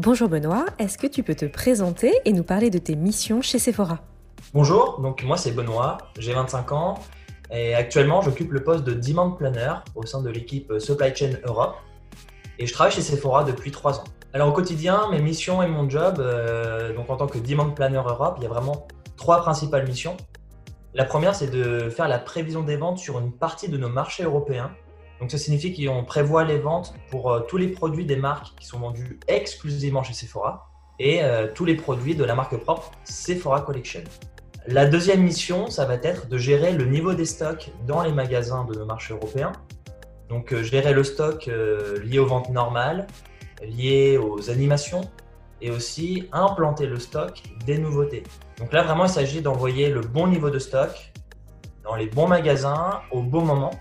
Bonjour Benoît, est-ce que tu peux te présenter et nous parler de tes missions chez Sephora Bonjour, donc moi c'est Benoît, j'ai 25 ans et actuellement j'occupe le poste de Demand Planner au sein de l'équipe Supply Chain Europe et je travaille chez Sephora depuis 3 ans. Alors au quotidien, mes missions et mon job, euh, donc en tant que Demand Planner Europe, il y a vraiment trois principales missions. La première c'est de faire la prévision des ventes sur une partie de nos marchés européens donc ça signifie qu'on prévoit les ventes pour euh, tous les produits des marques qui sont vendus exclusivement chez Sephora et euh, tous les produits de la marque propre Sephora Collection. La deuxième mission, ça va être de gérer le niveau des stocks dans les magasins de nos marchés européens. Donc euh, gérer le stock lié aux ventes normales, lié aux animations et aussi implanter le stock des nouveautés. Donc là vraiment il s'agit d'envoyer le bon niveau de stock dans les bons magasins au bon moment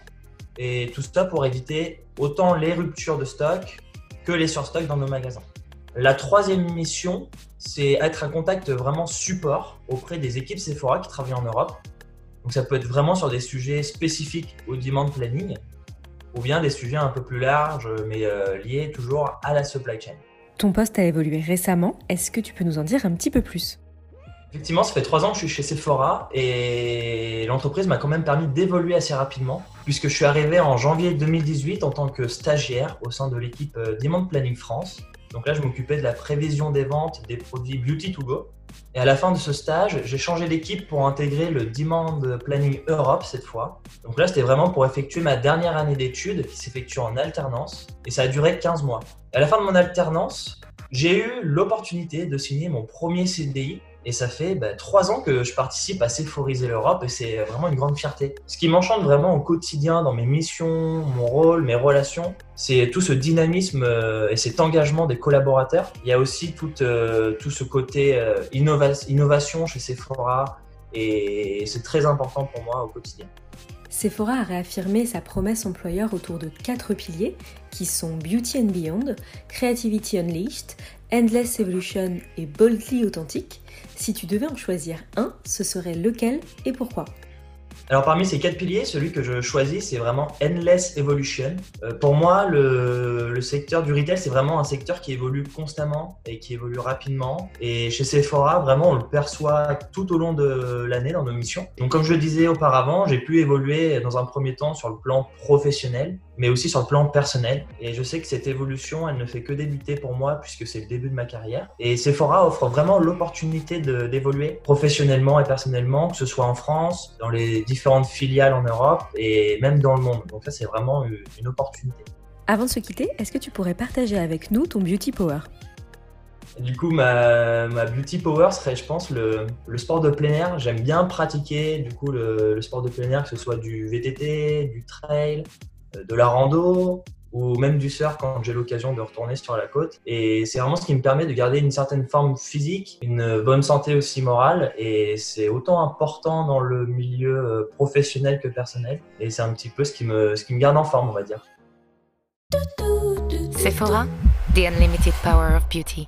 et tout ça pour éviter autant les ruptures de stock que les surstocks dans nos magasins. La troisième mission, c'est être un contact vraiment support auprès des équipes Sephora qui travaillent en Europe. Donc ça peut être vraiment sur des sujets spécifiques au demand planning ou bien des sujets un peu plus larges mais euh, liés toujours à la supply chain. Ton poste a évolué récemment, est-ce que tu peux nous en dire un petit peu plus? Effectivement, ça fait trois ans que je suis chez Sephora et l'entreprise m'a quand même permis d'évoluer assez rapidement puisque je suis arrivé en janvier 2018 en tant que stagiaire au sein de l'équipe euh, Demand Planning France. Donc là, je m'occupais de la prévision des ventes des produits Beauty to Go. Et à la fin de ce stage, j'ai changé d'équipe pour intégrer le Demand Planning Europe cette fois. Donc là, c'était vraiment pour effectuer ma dernière année d'études qui s'effectue en alternance et ça a duré 15 mois. À la fin de mon alternance, j'ai eu l'opportunité de signer mon premier CDI et ça fait bah, trois ans que je participe à Sephoriser l'Europe et c'est vraiment une grande fierté. Ce qui m'enchante vraiment au quotidien dans mes missions, mon rôle, mes relations, c'est tout ce dynamisme euh, et cet engagement des collaborateurs. Il y a aussi tout, euh, tout ce côté euh, innovation chez Sephora et c'est très important pour moi au quotidien. Sephora a réaffirmé sa promesse employeur autour de quatre piliers qui sont Beauty and Beyond, Creativity Unleashed, Endless Evolution et Boldly Authentic. Si tu devais en choisir un, ce serait lequel et pourquoi? Alors parmi ces quatre piliers, celui que je choisis, c'est vraiment Endless Evolution. Euh, pour moi, le, le, secteur du retail, c'est vraiment un secteur qui évolue constamment et qui évolue rapidement. Et chez Sephora, vraiment, on le perçoit tout au long de l'année dans nos missions. Donc comme je le disais auparavant, j'ai pu évoluer dans un premier temps sur le plan professionnel, mais aussi sur le plan personnel. Et je sais que cette évolution, elle ne fait que débuter pour moi puisque c'est le début de ma carrière. Et Sephora offre vraiment l'opportunité d'évoluer professionnellement et personnellement, que ce soit en France, dans les différentes filiales en Europe et même dans le monde. Donc ça, c'est vraiment une opportunité. Avant de se quitter, est-ce que tu pourrais partager avec nous ton beauty power? Du coup, ma, beauty power serait, je pense, le, sport de plein air. J'aime bien pratiquer du coup le, sport de plein air, que ce soit du VTT, du trail, de la rando, ou même du surf quand j'ai l'occasion de retourner sur la côte. Et c'est vraiment ce qui me permet de garder une certaine forme physique, une bonne santé aussi morale. Et c'est autant important dans le milieu euh, professionnel que personnel. Et c'est un petit peu ce qui me, ce qui me garde en forme, on va dire. Sephora, the unlimited power of beauty.